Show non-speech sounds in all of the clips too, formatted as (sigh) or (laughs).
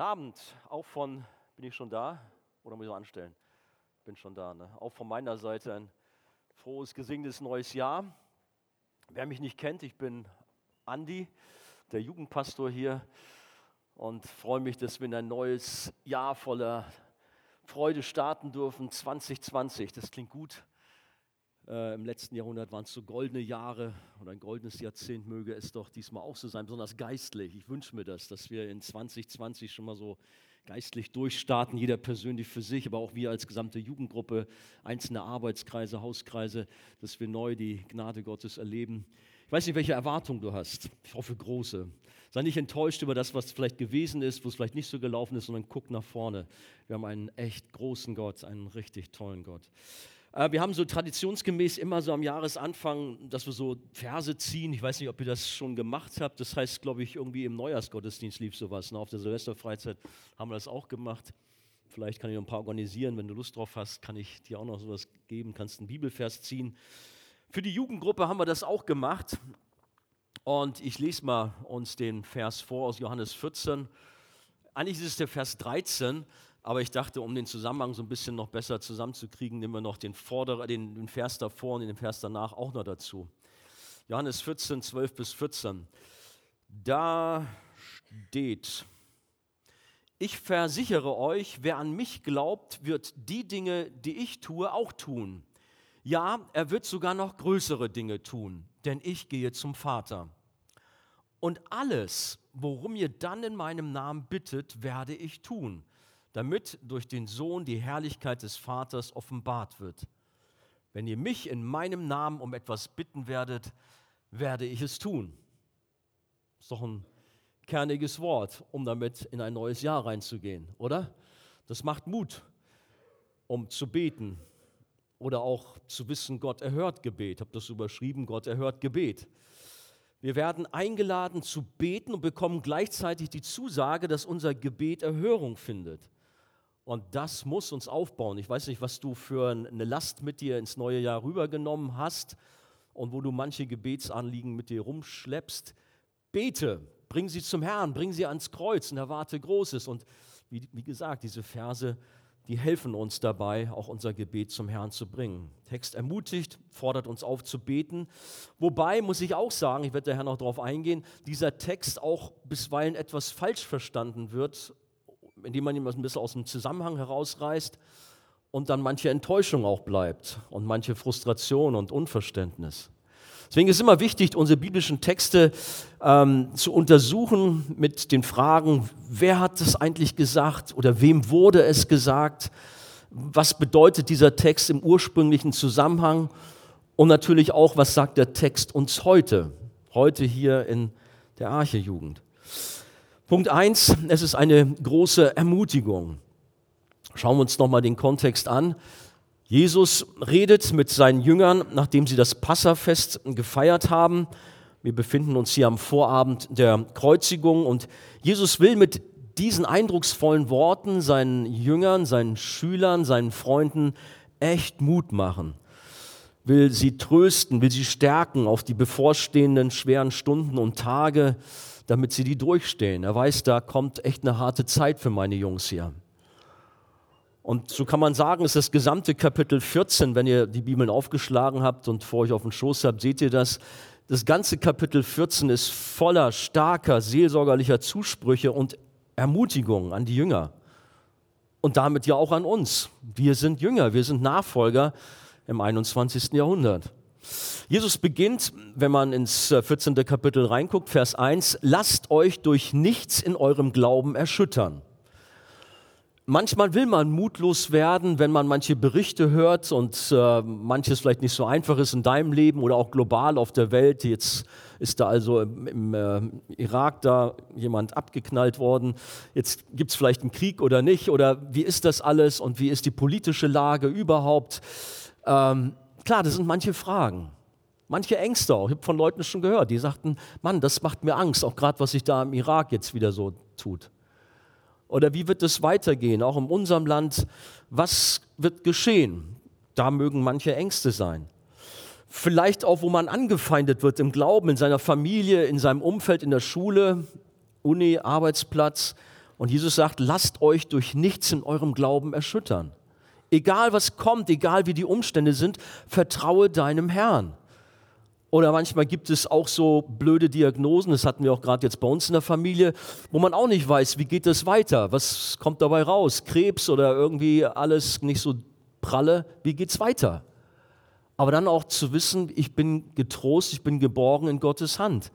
Guten Abend, auch von, bin ich schon da? Oder muss ich noch anstellen? Bin schon da, ne? Auch von meiner Seite ein frohes, gesegnetes neues Jahr. Wer mich nicht kennt, ich bin Andi, der Jugendpastor hier und freue mich, dass wir in ein neues Jahr voller Freude starten dürfen, 2020. Das klingt gut. Äh, Im letzten Jahrhundert waren es so goldene Jahre und ein goldenes Jahrzehnt möge es doch diesmal auch so sein, besonders geistlich. Ich wünsche mir das, dass wir in 2020 schon mal so geistlich durchstarten, jeder persönlich für sich, aber auch wir als gesamte Jugendgruppe, einzelne Arbeitskreise, Hauskreise, dass wir neu die Gnade Gottes erleben. Ich weiß nicht, welche Erwartung du hast. Ich hoffe große. Sei nicht enttäuscht über das, was vielleicht gewesen ist, wo es vielleicht nicht so gelaufen ist, sondern guck nach vorne. Wir haben einen echt großen Gott, einen richtig tollen Gott. Äh, wir haben so traditionsgemäß immer so am Jahresanfang, dass wir so Verse ziehen. Ich weiß nicht, ob ihr das schon gemacht habt. Das heißt, glaube ich, irgendwie im Neujahrsgottesdienst lief sowas. Ne? Auf der Silvesterfreizeit haben wir das auch gemacht. Vielleicht kann ich noch ein paar organisieren. Wenn du Lust drauf hast, kann ich dir auch noch sowas geben. Kannst einen Bibelvers ziehen. Für die Jugendgruppe haben wir das auch gemacht. Und ich lese mal uns den Vers vor aus Johannes 14. Eigentlich ist es der Vers 13. Aber ich dachte, um den Zusammenhang so ein bisschen noch besser zusammenzukriegen, nehmen wir noch den, Vorder-, den, Vers davor und den Vers danach auch noch dazu. Johannes 14, 12 bis 14. Da steht, ich versichere euch, wer an mich glaubt, wird die Dinge, die ich tue, auch tun. Ja, er wird sogar noch größere Dinge tun, denn ich gehe zum Vater. Und alles, worum ihr dann in meinem Namen bittet, werde ich tun damit durch den Sohn die Herrlichkeit des Vaters offenbart wird. Wenn ihr mich in meinem Namen um etwas bitten werdet, werde ich es tun. Das ist doch ein kerniges Wort, um damit in ein neues Jahr reinzugehen, oder? Das macht Mut, um zu beten oder auch zu wissen, Gott erhört Gebet. Ich habe das überschrieben, Gott erhört Gebet. Wir werden eingeladen zu beten und bekommen gleichzeitig die Zusage, dass unser Gebet Erhörung findet. Und das muss uns aufbauen. Ich weiß nicht, was du für eine Last mit dir ins neue Jahr rübergenommen hast und wo du manche Gebetsanliegen mit dir rumschleppst. Bete, bring sie zum Herrn, bring sie ans Kreuz und erwarte Großes. Und wie, wie gesagt, diese Verse, die helfen uns dabei, auch unser Gebet zum Herrn zu bringen. Text ermutigt, fordert uns auf zu beten. Wobei, muss ich auch sagen, ich werde daher noch darauf eingehen, dieser Text auch bisweilen etwas falsch verstanden wird indem man ihn ein bisschen aus dem Zusammenhang herausreißt und dann manche Enttäuschung auch bleibt und manche Frustration und Unverständnis. Deswegen ist es immer wichtig, unsere biblischen Texte ähm, zu untersuchen mit den Fragen, wer hat es eigentlich gesagt oder wem wurde es gesagt, was bedeutet dieser Text im ursprünglichen Zusammenhang und natürlich auch, was sagt der Text uns heute, heute hier in der Archejugend. Punkt 1, es ist eine große Ermutigung. Schauen wir uns nochmal den Kontext an. Jesus redet mit seinen Jüngern, nachdem sie das Passafest gefeiert haben. Wir befinden uns hier am Vorabend der Kreuzigung und Jesus will mit diesen eindrucksvollen Worten seinen Jüngern, seinen Schülern, seinen Freunden echt Mut machen, will sie trösten, will sie stärken auf die bevorstehenden schweren Stunden und Tage, damit sie die durchstehen. Er weiß, da kommt echt eine harte Zeit für meine Jungs hier. Und so kann man sagen, ist das gesamte Kapitel 14, wenn ihr die Bibeln aufgeschlagen habt und vor euch auf dem Schoß habt, seht ihr das. Das ganze Kapitel 14 ist voller starker seelsorgerlicher Zusprüche und Ermutigungen an die Jünger. Und damit ja auch an uns. Wir sind Jünger, wir sind Nachfolger im 21. Jahrhundert. Jesus beginnt, wenn man ins 14. Äh, Kapitel reinguckt, Vers 1, lasst euch durch nichts in eurem Glauben erschüttern. Manchmal will man mutlos werden, wenn man manche Berichte hört und äh, manches vielleicht nicht so einfach ist in deinem Leben oder auch global auf der Welt. Jetzt ist da also im, im äh, Irak da jemand abgeknallt worden. Jetzt gibt es vielleicht einen Krieg oder nicht oder wie ist das alles und wie ist die politische Lage überhaupt? Ähm, Klar, das sind manche Fragen, manche Ängste auch. Ich habe von Leuten schon gehört, die sagten, Mann, das macht mir Angst, auch gerade was sich da im Irak jetzt wieder so tut. Oder wie wird es weitergehen, auch in unserem Land? Was wird geschehen? Da mögen manche Ängste sein. Vielleicht auch, wo man angefeindet wird im Glauben, in seiner Familie, in seinem Umfeld, in der Schule, Uni, Arbeitsplatz Und Jesus sagt, lasst euch durch nichts in eurem Glauben erschüttern. Egal was kommt, egal wie die Umstände sind, vertraue deinem Herrn. Oder manchmal gibt es auch so blöde Diagnosen, das hatten wir auch gerade jetzt bei uns in der Familie, wo man auch nicht weiß, wie geht es weiter, was kommt dabei raus, Krebs oder irgendwie alles nicht so pralle, wie geht es weiter? Aber dann auch zu wissen, ich bin getrost, ich bin geborgen in Gottes Hand.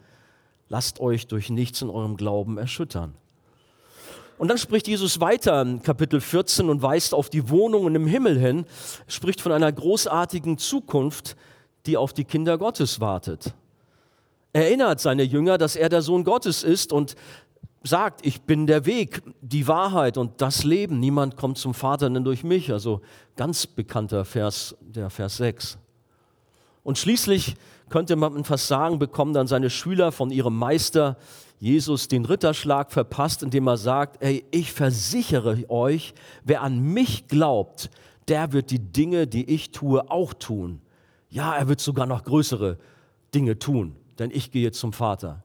Lasst euch durch nichts in eurem Glauben erschüttern. Und dann spricht Jesus weiter in Kapitel 14 und weist auf die Wohnungen im Himmel hin, spricht von einer großartigen Zukunft, die auf die Kinder Gottes wartet. Er erinnert seine Jünger, dass er der Sohn Gottes ist und sagt, ich bin der Weg, die Wahrheit und das Leben. Niemand kommt zum Vater denn durch mich. Also ganz bekannter Vers, der Vers 6. Und schließlich könnte man fast sagen, bekommen dann seine Schüler von ihrem Meister Jesus den Ritterschlag verpasst, indem er sagt, ey, ich versichere euch, wer an mich glaubt, der wird die Dinge, die ich tue, auch tun. Ja, er wird sogar noch größere Dinge tun, denn ich gehe zum Vater.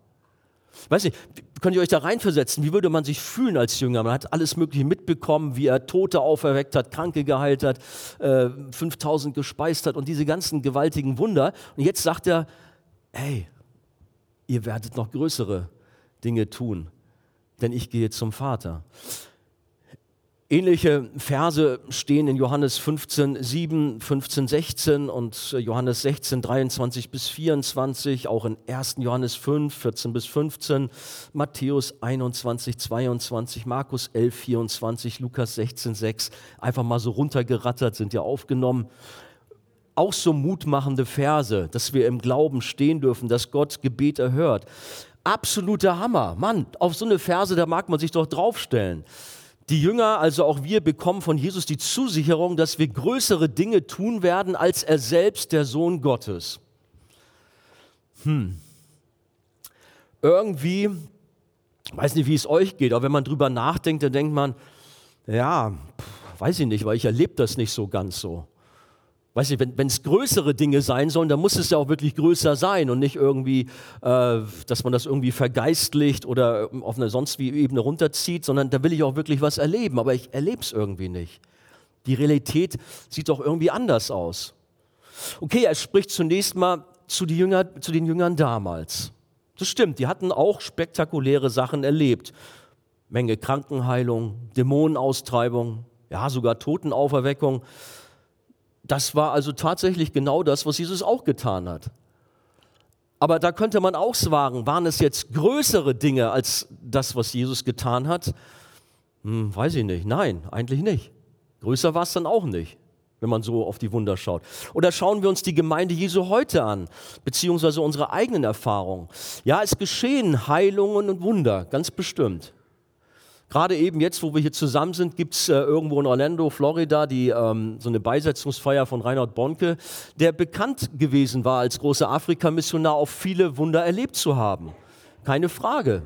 Weiß nicht, könnt ihr euch da reinversetzen? Wie würde man sich fühlen als Jünger? Man hat alles Mögliche mitbekommen, wie er Tote auferweckt hat, Kranke geheilt hat, äh, 5000 gespeist hat und diese ganzen gewaltigen Wunder. Und jetzt sagt er, hey, ihr werdet noch größere Dinge tun, denn ich gehe zum Vater. Ähnliche Verse stehen in Johannes 15, 7, 15, 16 und Johannes 16, 23 bis 24, auch in 1. Johannes 5, 14 bis 15, Matthäus 21, 22, Markus 11, 24, Lukas 16, 6. Einfach mal so runtergerattert, sind ja aufgenommen. Auch so mutmachende Verse, dass wir im Glauben stehen dürfen, dass Gott Gebet erhört. Absoluter Hammer. Mann, auf so eine Verse, da mag man sich doch draufstellen. Die Jünger, also auch wir, bekommen von Jesus die Zusicherung, dass wir größere Dinge tun werden als er selbst, der Sohn Gottes. Hm. Irgendwie, weiß nicht, wie es euch geht, aber wenn man drüber nachdenkt, dann denkt man, ja, weiß ich nicht, weil ich erlebe das nicht so ganz so. Weiß ich, wenn es größere Dinge sein sollen, dann muss es ja auch wirklich größer sein und nicht irgendwie, äh, dass man das irgendwie vergeistlicht oder auf eine sonst wie Ebene runterzieht, sondern da will ich auch wirklich was erleben, aber ich erlebe es irgendwie nicht. Die Realität sieht doch irgendwie anders aus. Okay, er spricht zunächst mal zu, Jünger, zu den Jüngern damals. Das stimmt, die hatten auch spektakuläre Sachen erlebt. Menge Krankenheilung, Dämonenaustreibung, ja, sogar Totenauferweckung. Das war also tatsächlich genau das, was Jesus auch getan hat. Aber da könnte man auch sagen, waren es jetzt größere Dinge als das, was Jesus getan hat? Hm, weiß ich nicht. Nein, eigentlich nicht. Größer war es dann auch nicht, wenn man so auf die Wunder schaut. Oder schauen wir uns die Gemeinde Jesu heute an, beziehungsweise unsere eigenen Erfahrungen. Ja, es geschehen Heilungen und Wunder, ganz bestimmt. Gerade eben jetzt, wo wir hier zusammen sind, gibt es äh, irgendwo in Orlando, Florida, die, ähm, so eine Beisetzungsfeier von Reinhard Bonke, der bekannt gewesen war als großer Afrikamissionar, auf viele Wunder erlebt zu haben. Keine Frage.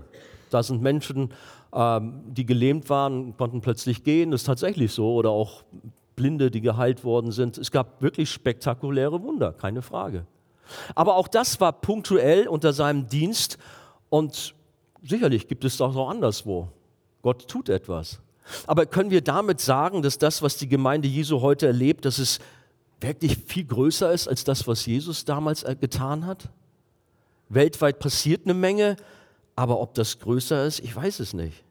Da sind Menschen, ähm, die gelähmt waren, konnten plötzlich gehen. Das ist tatsächlich so. Oder auch Blinde, die geheilt worden sind. Es gab wirklich spektakuläre Wunder, keine Frage. Aber auch das war punktuell unter seinem Dienst und sicherlich gibt es das auch anderswo. Gott tut etwas. Aber können wir damit sagen, dass das, was die Gemeinde Jesu heute erlebt, dass es wirklich viel größer ist als das, was Jesus damals äh, getan hat? Weltweit passiert eine Menge, aber ob das größer ist, ich weiß es nicht.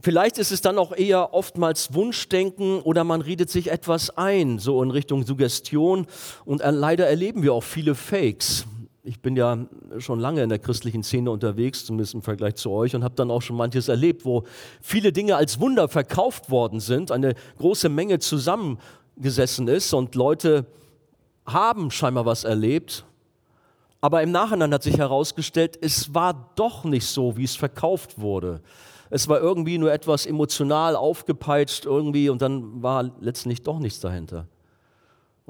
Vielleicht ist es dann auch eher oftmals Wunschdenken oder man redet sich etwas ein, so in Richtung Suggestion. Und äh, leider erleben wir auch viele Fakes ich bin ja schon lange in der christlichen Szene unterwegs, zumindest im Vergleich zu euch, und habe dann auch schon manches erlebt, wo viele Dinge als Wunder verkauft worden sind, eine große Menge zusammengesessen ist und Leute haben scheinbar was erlebt. Aber im Nachhinein hat sich herausgestellt, es war doch nicht so, wie es verkauft wurde. Es war irgendwie nur etwas emotional aufgepeitscht irgendwie und dann war letztendlich doch nichts dahinter.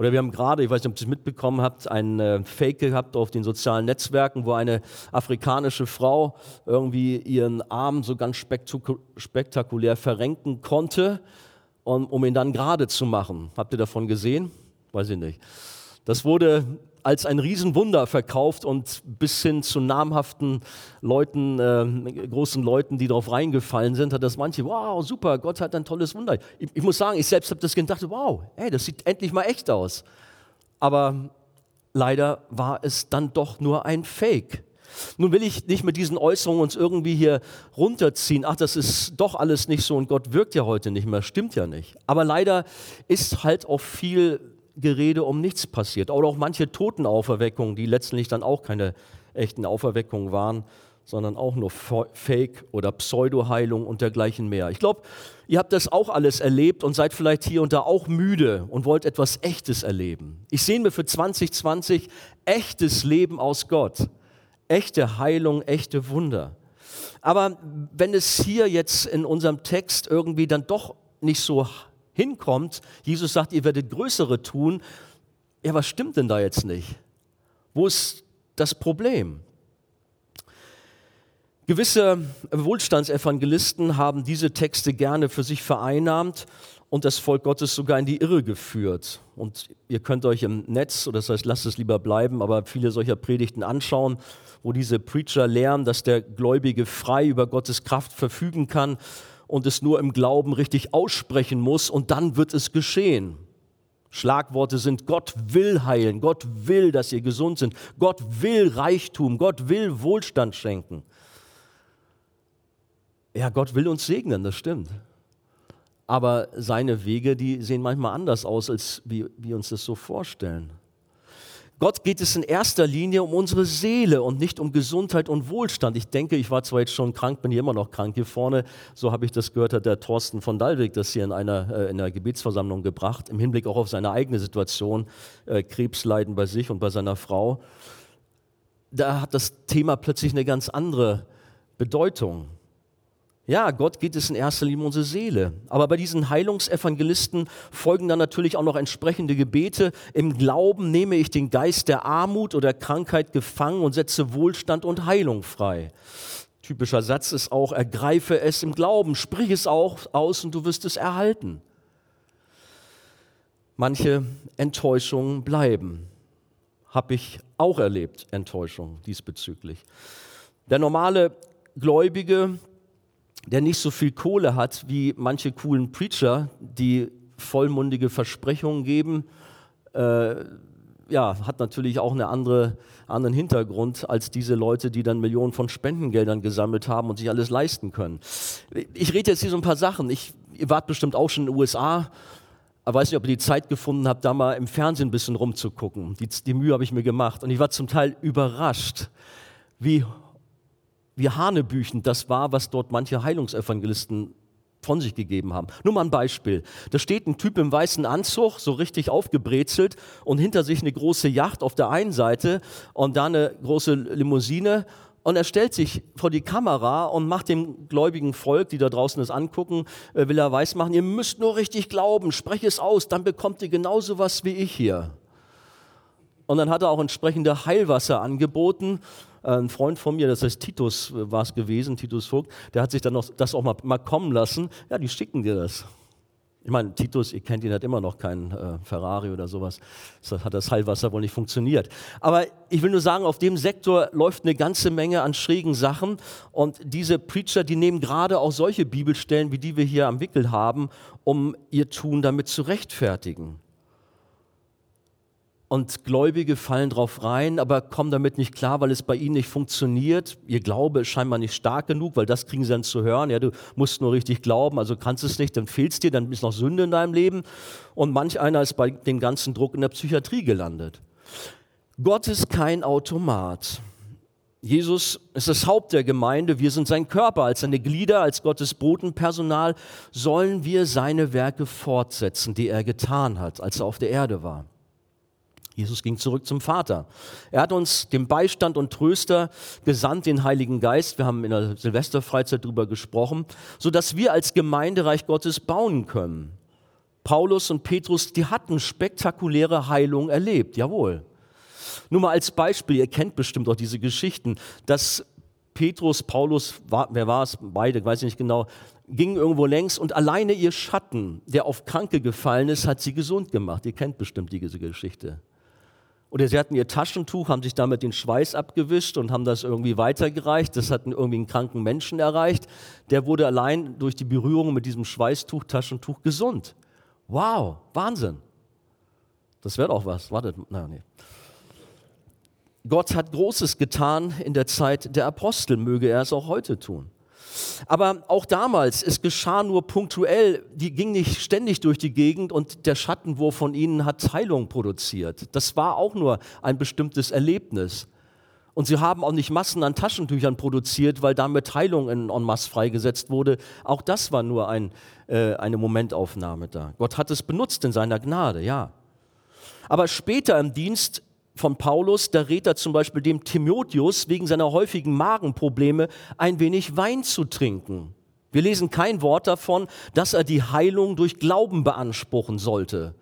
Oder wir haben gerade, ich weiß nicht, ob ihr es mitbekommen habt, einen äh, Fake gehabt auf den sozialen Netzwerken, wo eine afrikanische Frau irgendwie ihren Arm so ganz spektakulär verrenken konnte, um, um ihn dann gerade zu machen. Habt ihr davon gesehen? Weiß ich nicht. Das wurde als ein Riesenwunder verkauft und bis hin zu namhaften Leuten, äh, großen Leuten, die darauf reingefallen sind, hat das manche, wow, super, Gott hat ein tolles Wunder. Ich, ich muss sagen, ich selbst habe das gedacht, wow, hey, das sieht endlich mal echt aus. Aber leider war es dann doch nur ein Fake. Nun will ich nicht mit diesen Äußerungen uns irgendwie hier runterziehen. Ach, das ist doch alles nicht so und Gott wirkt ja heute nicht mehr. Stimmt ja nicht. Aber leider ist halt auch viel Gerede um nichts passiert. Oder auch manche Totenauferweckungen, die letztlich dann auch keine echten Auferweckungen waren, sondern auch nur Fake oder Pseudo-Heilung und dergleichen mehr. Ich glaube, ihr habt das auch alles erlebt und seid vielleicht hier und da auch müde und wollt etwas Echtes erleben. Ich sehe mir für 2020 echtes Leben aus Gott, echte Heilung, echte Wunder. Aber wenn es hier jetzt in unserem Text irgendwie dann doch nicht so hinkommt, Jesus sagt, ihr werdet größere tun, ja, was stimmt denn da jetzt nicht? Wo ist das Problem? Gewisse Wohlstandsevangelisten haben diese Texte gerne für sich vereinnahmt und das Volk Gottes sogar in die Irre geführt. Und ihr könnt euch im Netz, oder das heißt, lasst es lieber bleiben, aber viele solcher Predigten anschauen, wo diese Preacher lehren, dass der Gläubige frei über Gottes Kraft verfügen kann und es nur im Glauben richtig aussprechen muss und dann wird es geschehen. Schlagworte sind, Gott will heilen, Gott will, dass ihr gesund sind, Gott will Reichtum, Gott will Wohlstand schenken. Ja, Gott will uns segnen, das stimmt. Aber seine Wege, die sehen manchmal anders aus, als wir uns das so vorstellen. Gott geht es in erster Linie um unsere Seele und nicht um Gesundheit und Wohlstand. Ich denke, ich war zwar jetzt schon krank, bin hier immer noch krank hier vorne. So habe ich das gehört, hat der Thorsten von Dalwig das hier in einer, äh, in einer Gebetsversammlung gebracht, im Hinblick auch auf seine eigene Situation, äh, Krebsleiden bei sich und bei seiner Frau. Da hat das Thema plötzlich eine ganz andere Bedeutung. Ja, Gott geht es in erster Linie um unsere Seele. Aber bei diesen Heilungsevangelisten folgen dann natürlich auch noch entsprechende Gebete. Im Glauben nehme ich den Geist der Armut oder Krankheit gefangen und setze Wohlstand und Heilung frei. Typischer Satz ist auch, ergreife es im Glauben, sprich es auch aus und du wirst es erhalten. Manche Enttäuschungen bleiben. Habe ich auch erlebt, Enttäuschungen diesbezüglich. Der normale Gläubige, der nicht so viel Kohle hat wie manche coolen Preacher, die vollmundige Versprechungen geben, äh, ja, hat natürlich auch einen andere, anderen Hintergrund als diese Leute, die dann Millionen von Spendengeldern gesammelt haben und sich alles leisten können. Ich rede jetzt hier so ein paar Sachen. Ich, ihr wart bestimmt auch schon in den USA. Ich weiß nicht, ob ihr die Zeit gefunden habt, da mal im Fernsehen ein bisschen rumzugucken. Die, die Mühe habe ich mir gemacht. Und ich war zum Teil überrascht, wie wie hanebüchend das war, was dort manche Heilungsevangelisten von sich gegeben haben. Nur mal ein Beispiel. Da steht ein Typ im weißen Anzug, so richtig aufgebrezelt und hinter sich eine große Yacht auf der einen Seite und da eine große Limousine und er stellt sich vor die Kamera und macht dem gläubigen Volk, die da draußen das angucken, äh, will er weismachen, ihr müsst nur richtig glauben, spreche es aus, dann bekommt ihr genauso was wie ich hier. Und dann hat er auch entsprechende Heilwasser angeboten ein Freund von mir, das heißt Titus äh, war es gewesen, Titus Vogt, der hat sich dann noch das auch mal, mal kommen lassen. Ja, die schicken dir das. Ich meine, Titus, ihr kennt ihn, hat immer noch keinen äh, Ferrari oder sowas. Das hat das Heilwasser wohl nicht funktioniert. Aber ich will nur sagen, auf dem Sektor läuft eine ganze Menge an schrägen Sachen. Und diese Preacher, die nehmen gerade auch solche Bibelstellen, wie die wir hier am Wickel haben, um ihr Tun damit zu rechtfertigen und Gläubige fallen drauf rein, aber kommen damit nicht klar, weil es bei ihnen nicht funktioniert. Ihr Glaube ist scheinbar nicht stark genug, weil das kriegen sie dann zu hören. Ja, du musst nur richtig glauben, also kannst es nicht, dann fehlt es dir, dann ist noch Sünde in deinem Leben. Und manch einer ist bei dem ganzen Druck in der Psychiatrie gelandet. Gott ist kein Automat. Jesus ist das Haupt der Gemeinde, wir sind sein Körper. Als seine Glieder, als Gottes Botenpersonal sollen wir seine Werke fortsetzen, die er getan hat, als er auf der Erde war. Jesus ging zurück zum Vater. Er hat uns den Beistand und Tröster gesandt, den Heiligen Geist. Wir haben in der Silvesterfreizeit darüber gesprochen, sodass wir als Gemeindereich Gottes bauen können. Paulus und Petrus, die hatten spektakuläre Heilungen erlebt, jawohl. Nur mal als Beispiel, ihr kennt bestimmt auch diese Geschichten, dass Petrus, Paulus, wer war es, beide, weiß ich nicht genau, gingen irgendwo längs und alleine ihr Schatten, der auf Kranke gefallen ist, hat sie gesund gemacht. Ihr kennt bestimmt diese Geschichte. Oder sie hatten ihr Taschentuch, haben sich damit den Schweiß abgewischt und haben das irgendwie weitergereicht. Das hat irgendwie einen kranken Menschen erreicht. Der wurde allein durch die Berührung mit diesem Schweißtuch, Taschentuch gesund. Wow, Wahnsinn. Das wäre auch was. Wartet, na, nee. Gott hat Großes getan in der Zeit der Apostel, möge er es auch heute tun. Aber auch damals, es geschah nur punktuell, die ging nicht ständig durch die Gegend und der Schattenwurf von ihnen hat Heilung produziert. Das war auch nur ein bestimmtes Erlebnis. Und sie haben auch nicht Massen an Taschentüchern produziert, weil damit Heilung in en masse freigesetzt wurde. Auch das war nur ein, äh, eine Momentaufnahme da. Gott hat es benutzt in seiner Gnade, ja. Aber später im Dienst von Paulus, da rät er zum Beispiel dem Timotheus wegen seiner häufigen Magenprobleme ein wenig Wein zu trinken. Wir lesen kein Wort davon, dass er die Heilung durch Glauben beanspruchen sollte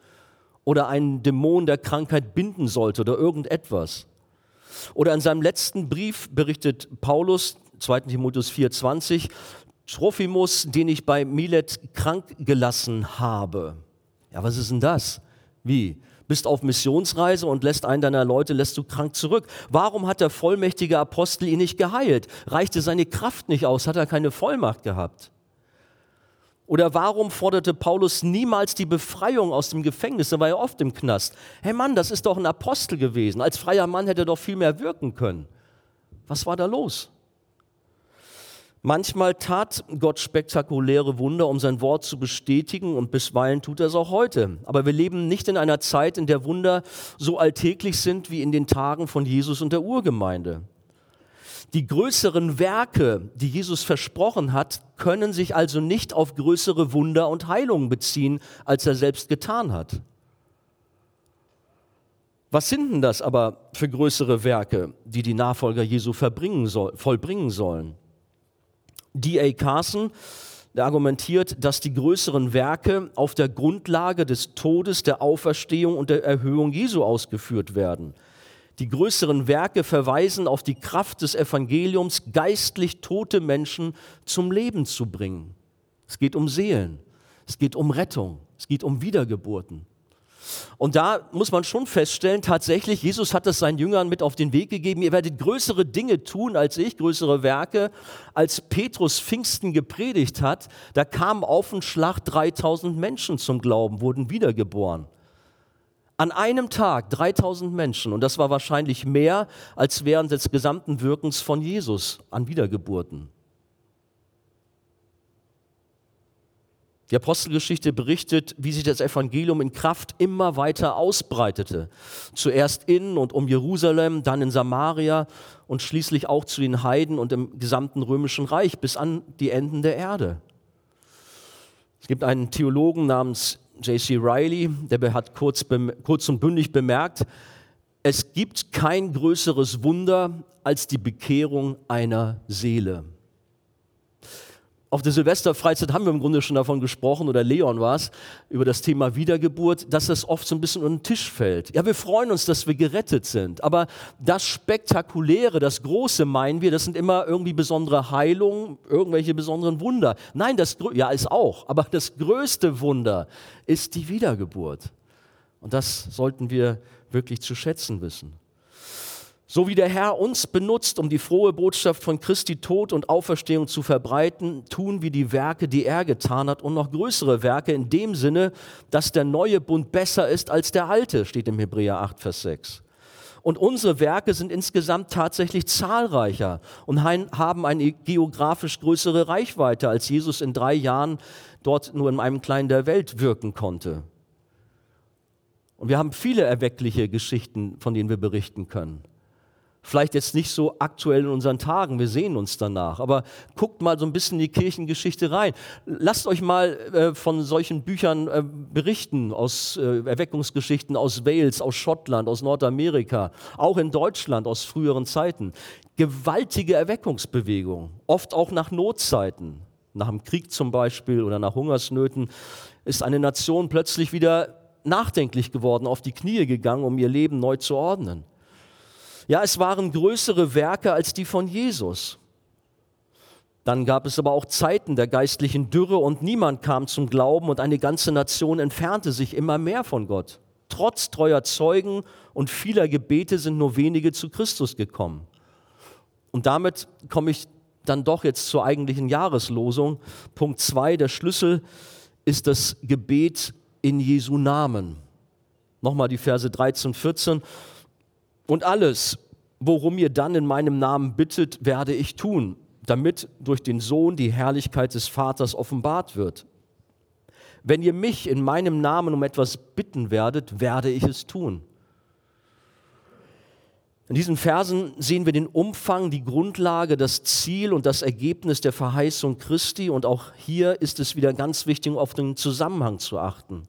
oder einen Dämon der Krankheit binden sollte oder irgendetwas. Oder in seinem letzten Brief berichtet Paulus, 2 Timotheus 4,20, Trophimus, den ich bei Milet krank gelassen habe. Ja, was ist denn das? Wie? Bist auf Missionsreise und lässt einen deiner Leute, lässt du krank zurück. Warum hat der vollmächtige Apostel ihn nicht geheilt? Reichte seine Kraft nicht aus? Hat er keine Vollmacht gehabt? Oder warum forderte Paulus niemals die Befreiung aus dem Gefängnis? Er war ja oft im Knast. Hey Mann, das ist doch ein Apostel gewesen. Als freier Mann hätte er doch viel mehr wirken können. Was war da los? Manchmal tat Gott spektakuläre Wunder, um sein Wort zu bestätigen und bisweilen tut er es auch heute. Aber wir leben nicht in einer Zeit, in der Wunder so alltäglich sind wie in den Tagen von Jesus und der Urgemeinde. Die größeren Werke, die Jesus versprochen hat, können sich also nicht auf größere Wunder und Heilungen beziehen, als er selbst getan hat. Was sind denn das aber für größere Werke, die die Nachfolger Jesu soll, vollbringen sollen? D.A. Carson, argumentiert, dass die größeren Werke auf der Grundlage des Todes, der Auferstehung und der Erhöhung Jesu ausgeführt werden. Die größeren Werke verweisen auf die Kraft des Evangeliums, geistlich tote Menschen zum Leben zu bringen. Es geht um Seelen, es geht um Rettung, es geht um Wiedergeburten. Und da muss man schon feststellen, tatsächlich, Jesus hat es seinen Jüngern mit auf den Weg gegeben, ihr werdet größere Dinge tun als ich, größere Werke. Als Petrus Pfingsten gepredigt hat, da kamen auf den Schlag 3000 Menschen zum Glauben, wurden wiedergeboren. An einem Tag 3000 Menschen und das war wahrscheinlich mehr als während des gesamten Wirkens von Jesus an Wiedergeburten. Die Apostelgeschichte berichtet, wie sich das Evangelium in Kraft immer weiter ausbreitete. Zuerst in und um Jerusalem, dann in Samaria und schließlich auch zu den Heiden und im gesamten römischen Reich bis an die Enden der Erde. Es gibt einen Theologen namens J.C. Riley, der hat kurz, kurz und bündig bemerkt, es gibt kein größeres Wunder als die Bekehrung einer Seele auf der Silvesterfreizeit haben wir im Grunde schon davon gesprochen, oder Leon war es, über das Thema Wiedergeburt, dass es oft so ein bisschen unter den Tisch fällt. Ja, wir freuen uns, dass wir gerettet sind, aber das Spektakuläre, das Große meinen wir, das sind immer irgendwie besondere Heilungen, irgendwelche besonderen Wunder. Nein, das, ja, ist auch, aber das größte Wunder ist die Wiedergeburt. Und das sollten wir wirklich zu schätzen wissen. So wie der Herr uns benutzt, um die frohe Botschaft von Christi Tod und Auferstehung zu verbreiten, tun wir die Werke, die er getan hat und noch größere Werke in dem Sinne, dass der neue Bund besser ist als der alte, steht im Hebräer 8, Vers 6. Und unsere Werke sind insgesamt tatsächlich zahlreicher und haben eine geografisch größere Reichweite, als Jesus in drei Jahren dort nur in einem kleinen der Welt wirken konnte. Und wir haben viele erweckliche Geschichten, von denen wir berichten können. Vielleicht jetzt nicht so aktuell in unseren Tagen, wir sehen uns danach, aber guckt mal so ein bisschen in die Kirchengeschichte rein. Lasst euch mal äh, von solchen Büchern äh, berichten, aus äh, Erweckungsgeschichten aus Wales, aus Schottland, aus Nordamerika, auch in Deutschland aus früheren Zeiten. Gewaltige Erweckungsbewegung, oft auch nach Notzeiten, nach dem Krieg zum Beispiel oder nach Hungersnöten, ist eine Nation plötzlich wieder nachdenklich geworden, auf die Knie gegangen, um ihr Leben neu zu ordnen. Ja, es waren größere Werke als die von Jesus. Dann gab es aber auch Zeiten der geistlichen Dürre und niemand kam zum Glauben und eine ganze Nation entfernte sich immer mehr von Gott. Trotz treuer Zeugen und vieler Gebete sind nur wenige zu Christus gekommen. Und damit komme ich dann doch jetzt zur eigentlichen Jahreslosung. Punkt 2, der Schlüssel ist das Gebet in Jesu Namen. Nochmal die Verse 13 und 14. Und alles, worum ihr dann in meinem Namen bittet, werde ich tun, damit durch den Sohn die Herrlichkeit des Vaters offenbart wird. Wenn ihr mich in meinem Namen um etwas bitten werdet, werde ich es tun. In diesen Versen sehen wir den Umfang, die Grundlage, das Ziel und das Ergebnis der Verheißung Christi. Und auch hier ist es wieder ganz wichtig, auf den Zusammenhang zu achten.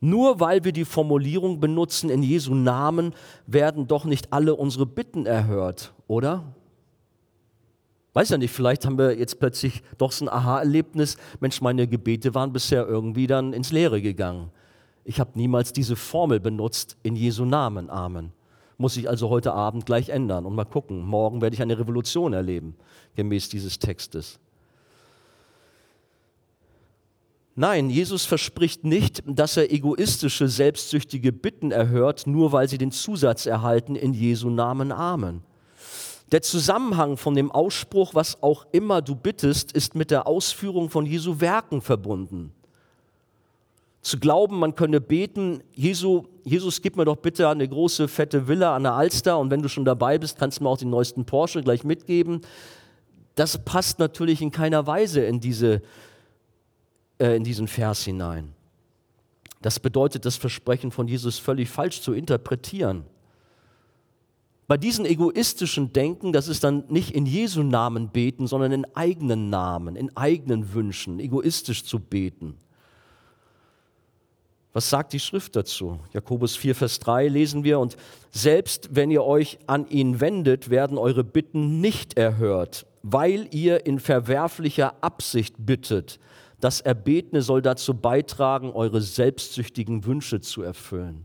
Nur weil wir die Formulierung benutzen, in Jesu Namen werden doch nicht alle unsere Bitten erhört, oder? Weiß ja nicht, vielleicht haben wir jetzt plötzlich doch so ein Aha-Erlebnis. Mensch, meine Gebete waren bisher irgendwie dann ins Leere gegangen. Ich habe niemals diese Formel benutzt, in Jesu Namen, Amen. Muss ich also heute Abend gleich ändern und mal gucken. Morgen werde ich eine Revolution erleben, gemäß dieses Textes. Nein, Jesus verspricht nicht, dass er egoistische, selbstsüchtige Bitten erhört, nur weil sie den Zusatz erhalten in Jesu Namen Amen. Der Zusammenhang von dem Ausspruch, was auch immer du bittest, ist mit der Ausführung von Jesu Werken verbunden. Zu glauben, man könne beten, Jesu, Jesus, gib mir doch bitte eine große, fette Villa an der Alster und wenn du schon dabei bist, kannst du mir auch den neuesten Porsche gleich mitgeben. Das passt natürlich in keiner Weise in, diese, äh, in diesen Vers hinein. Das bedeutet, das Versprechen von Jesus völlig falsch zu interpretieren. Bei diesem egoistischen Denken, das ist dann nicht in Jesu Namen beten, sondern in eigenen Namen, in eigenen Wünschen, egoistisch zu beten. Was sagt die Schrift dazu? Jakobus 4, Vers 3 lesen wir, und selbst wenn ihr euch an ihn wendet, werden eure Bitten nicht erhört, weil ihr in verwerflicher Absicht bittet. Das Erbetene soll dazu beitragen, eure selbstsüchtigen Wünsche zu erfüllen.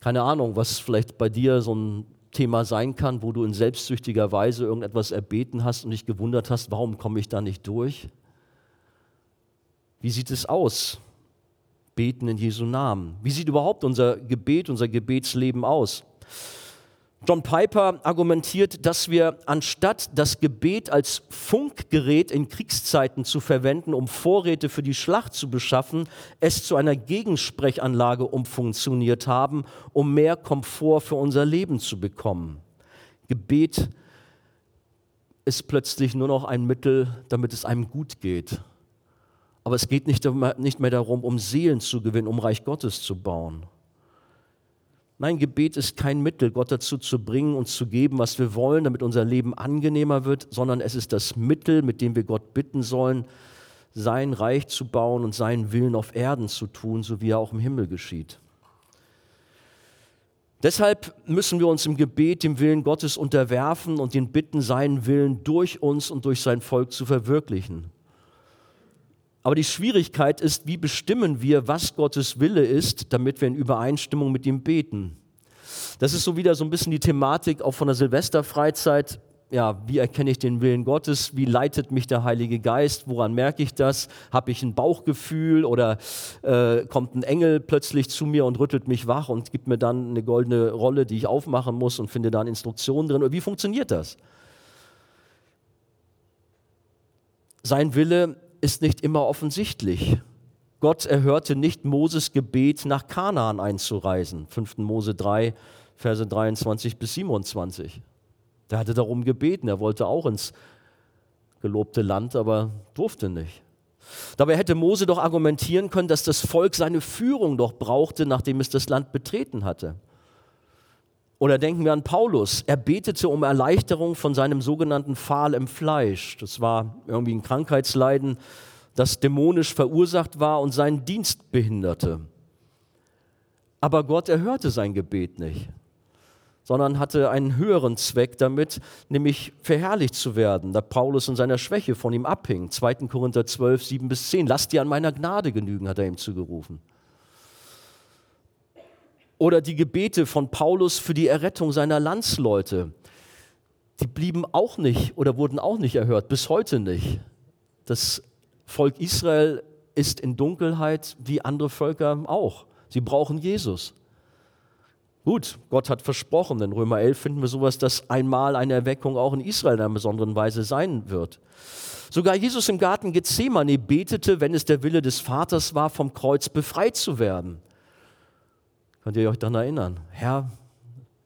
Keine Ahnung, was vielleicht bei dir so ein Thema sein kann, wo du in selbstsüchtiger Weise irgendetwas erbeten hast und dich gewundert hast, warum komme ich da nicht durch? Wie sieht es aus? Beten in Jesu Namen. Wie sieht überhaupt unser Gebet, unser Gebetsleben aus? John Piper argumentiert, dass wir anstatt das Gebet als Funkgerät in Kriegszeiten zu verwenden, um Vorräte für die Schlacht zu beschaffen, es zu einer Gegensprechanlage umfunktioniert haben, um mehr Komfort für unser Leben zu bekommen. Gebet ist plötzlich nur noch ein Mittel, damit es einem gut geht. Aber es geht nicht mehr darum, um Seelen zu gewinnen, um Reich Gottes zu bauen. Mein Gebet ist kein Mittel, Gott dazu zu bringen, uns zu geben, was wir wollen, damit unser Leben angenehmer wird, sondern es ist das Mittel, mit dem wir Gott bitten sollen, sein Reich zu bauen und seinen Willen auf Erden zu tun, so wie er auch im Himmel geschieht. Deshalb müssen wir uns im Gebet dem Willen Gottes unterwerfen und den bitten, seinen Willen durch uns und durch sein Volk zu verwirklichen. Aber die Schwierigkeit ist, wie bestimmen wir, was Gottes Wille ist, damit wir in Übereinstimmung mit ihm beten. Das ist so wieder so ein bisschen die Thematik auch von der Silvesterfreizeit. Ja, wie erkenne ich den Willen Gottes? Wie leitet mich der Heilige Geist? Woran merke ich das? Habe ich ein Bauchgefühl oder äh, kommt ein Engel plötzlich zu mir und rüttelt mich wach und gibt mir dann eine goldene Rolle, die ich aufmachen muss und finde da Instruktionen drin? Wie funktioniert das? Sein Wille ist nicht immer offensichtlich. Gott erhörte nicht Moses Gebet, nach Kanaan einzureisen. 5. Mose 3, Verse 23 bis 27. Der hatte darum gebeten, er wollte auch ins gelobte Land, aber durfte nicht. Dabei hätte Mose doch argumentieren können, dass das Volk seine Führung doch brauchte, nachdem es das Land betreten hatte. Oder denken wir an Paulus. Er betete um Erleichterung von seinem sogenannten Pfahl im Fleisch. Das war irgendwie ein Krankheitsleiden, das dämonisch verursacht war und seinen Dienst behinderte. Aber Gott erhörte sein Gebet nicht, sondern hatte einen höheren Zweck damit, nämlich verherrlicht zu werden, da Paulus in seiner Schwäche von ihm abhing. 2. Korinther 12, 7 bis 10. Lass dir an meiner Gnade genügen, hat er ihm zugerufen. Oder die Gebete von Paulus für die Errettung seiner Landsleute. Die blieben auch nicht oder wurden auch nicht erhört, bis heute nicht. Das Volk Israel ist in Dunkelheit wie andere Völker auch. Sie brauchen Jesus. Gut, Gott hat versprochen, in Römer 11 finden wir sowas, dass einmal eine Erweckung auch in Israel in einer besonderen Weise sein wird. Sogar Jesus im Garten Gethsemane betete, wenn es der Wille des Vaters war, vom Kreuz befreit zu werden. Könnt ihr euch daran erinnern? Herr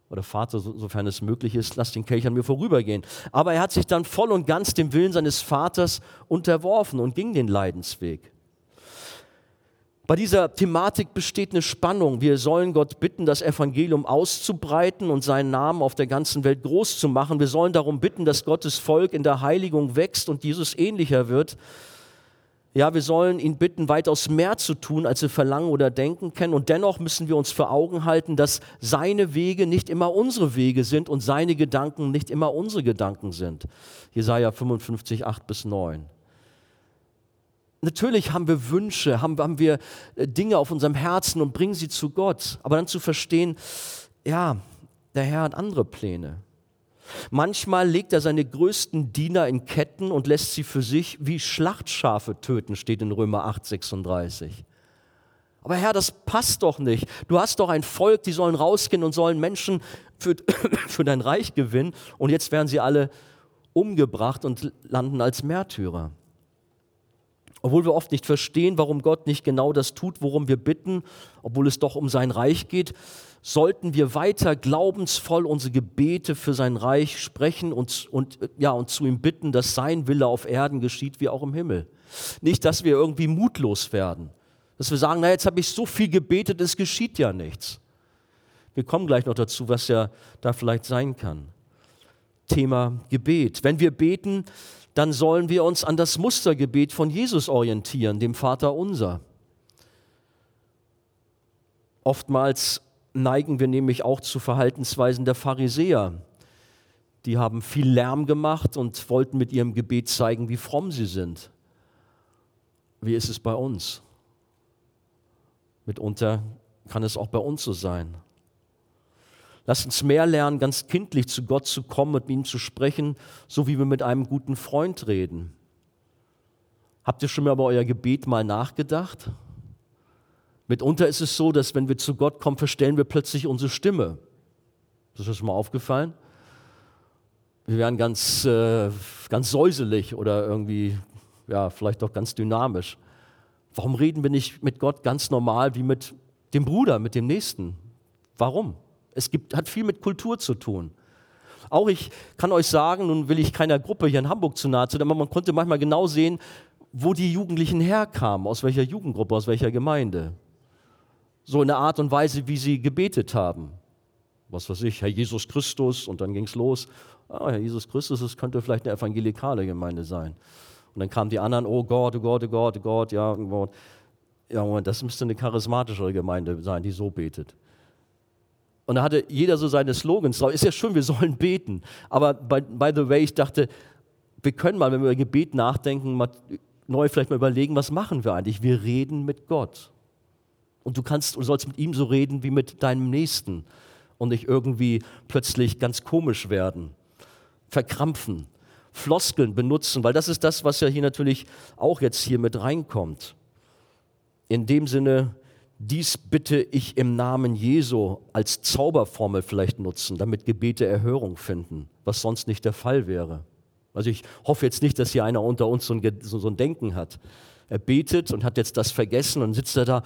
oder Vater, sofern es möglich ist, lass den Kelch an mir vorübergehen. Aber er hat sich dann voll und ganz dem Willen seines Vaters unterworfen und ging den Leidensweg. Bei dieser Thematik besteht eine Spannung. Wir sollen Gott bitten, das Evangelium auszubreiten und seinen Namen auf der ganzen Welt groß zu machen. Wir sollen darum bitten, dass Gottes Volk in der Heiligung wächst und Jesus ähnlicher wird. Ja, wir sollen ihn bitten, weitaus mehr zu tun, als wir verlangen oder denken können. Und dennoch müssen wir uns vor Augen halten, dass seine Wege nicht immer unsere Wege sind und seine Gedanken nicht immer unsere Gedanken sind. Jesaja 55, 8 bis 9. Natürlich haben wir Wünsche, haben, haben wir äh, Dinge auf unserem Herzen und bringen sie zu Gott. Aber dann zu verstehen, ja, der Herr hat andere Pläne. Manchmal legt er seine größten Diener in Ketten und lässt sie für sich wie Schlachtschafe töten, steht in Römer 8, 36. Aber Herr, das passt doch nicht. Du hast doch ein Volk, die sollen rausgehen und sollen Menschen für, (coughs) für dein Reich gewinnen. Und jetzt werden sie alle umgebracht und landen als Märtyrer. Obwohl wir oft nicht verstehen, warum Gott nicht genau das tut, worum wir bitten, obwohl es doch um sein Reich geht, sollten wir weiter glaubensvoll unsere Gebete für sein Reich sprechen und, und, ja, und zu ihm bitten, dass sein Wille auf Erden geschieht wie auch im Himmel. Nicht, dass wir irgendwie mutlos werden, dass wir sagen, na jetzt habe ich so viel gebetet, es geschieht ja nichts. Wir kommen gleich noch dazu, was ja da vielleicht sein kann. Thema Gebet. Wenn wir beten, dann sollen wir uns an das Mustergebet von Jesus orientieren, dem Vater unser. Oftmals neigen wir nämlich auch zu Verhaltensweisen der Pharisäer. Die haben viel Lärm gemacht und wollten mit ihrem Gebet zeigen, wie fromm sie sind. Wie ist es bei uns? Mitunter kann es auch bei uns so sein. Lass uns mehr lernen, ganz kindlich zu Gott zu kommen, mit ihm zu sprechen, so wie wir mit einem guten Freund reden. Habt ihr schon mal über euer Gebet mal nachgedacht? Mitunter ist es so, dass wenn wir zu Gott kommen, verstellen wir plötzlich unsere Stimme. Ist das schon mal aufgefallen? Wir werden ganz, äh, ganz säuselig oder irgendwie, ja, vielleicht auch ganz dynamisch. Warum reden wir nicht mit Gott ganz normal wie mit dem Bruder, mit dem Nächsten? Warum? Es gibt, hat viel mit Kultur zu tun. Auch ich kann euch sagen, nun will ich keiner Gruppe hier in Hamburg zu nahe treten, aber man konnte manchmal genau sehen, wo die Jugendlichen herkamen, aus welcher Jugendgruppe, aus welcher Gemeinde. So in der Art und Weise, wie sie gebetet haben. Was weiß ich, Herr Jesus Christus, und dann ging es los. Ah, Herr Jesus Christus, das könnte vielleicht eine evangelikale Gemeinde sein. Und dann kamen die anderen, oh Gott, oh Gott, oh Gott, oh Gott, ja, oh Gott. Ja, das müsste eine charismatischere Gemeinde sein, die so betet. Und da hatte jeder so seine Slogans drauf. Ist ja schön, wir sollen beten. Aber by, by the way, ich dachte, wir können mal, wenn wir über Gebet nachdenken, mal neu vielleicht mal überlegen, was machen wir eigentlich? Wir reden mit Gott. Und du kannst und sollst mit ihm so reden wie mit deinem Nächsten und nicht irgendwie plötzlich ganz komisch werden, verkrampfen, Floskeln benutzen, weil das ist das, was ja hier natürlich auch jetzt hier mit reinkommt. In dem Sinne, dies bitte ich im Namen Jesu als Zauberformel vielleicht nutzen, damit Gebete Erhörung finden, was sonst nicht der Fall wäre. Also ich hoffe jetzt nicht, dass hier einer unter uns so ein, so ein Denken hat. Er betet und hat jetzt das vergessen und sitzt er da,